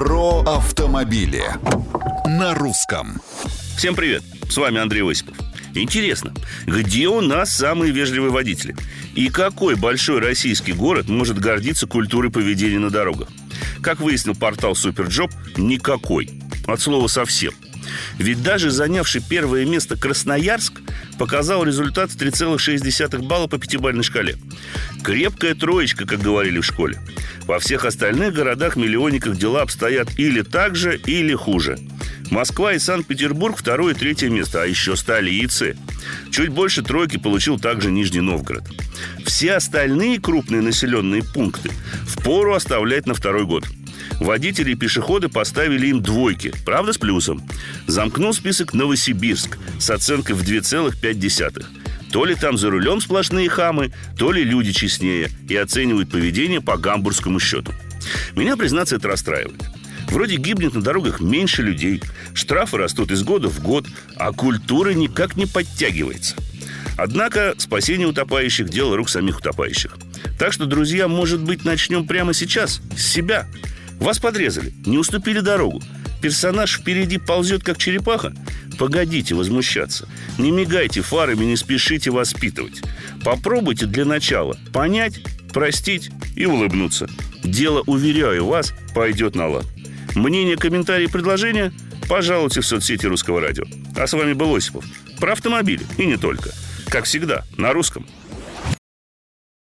Про автомобили на русском. Всем привет, с вами Андрей Осипов. Интересно, где у нас самые вежливые водители? И какой большой российский город может гордиться культурой поведения на дорогах? Как выяснил портал SuperJob, никакой. От слова совсем. Ведь даже занявший первое место Красноярск показал результат 3,6 балла по пятибалльной шкале. Крепкая троечка, как говорили в школе. Во всех остальных городах-миллионниках дела обстоят или так же, или хуже. Москва и Санкт-Петербург второе и третье место, а еще столицы. Чуть больше тройки получил также Нижний Новгород. Все остальные крупные населенные пункты впору оставлять на второй год. Водители и пешеходы поставили им двойки, правда с плюсом. Замкнул список Новосибирск с оценкой в 2,5. То ли там за рулем сплошные хамы, то ли люди честнее и оценивают поведение по гамбургскому счету. Меня, признаться, это расстраивает. Вроде гибнет на дорогах меньше людей, штрафы растут из года в год, а культура никак не подтягивается. Однако спасение утопающих – дело рук самих утопающих. Так что, друзья, может быть, начнем прямо сейчас, с себя. Вас подрезали, не уступили дорогу. Персонаж впереди ползет, как черепаха. Погодите возмущаться. Не мигайте фарами, не спешите воспитывать. Попробуйте для начала понять, простить и улыбнуться. Дело, уверяю вас, пойдет на лад. Мнение, комментарии, предложения пожалуйте в соцсети Русского радио. А с вами был Осипов. Про автомобили и не только. Как всегда, на русском.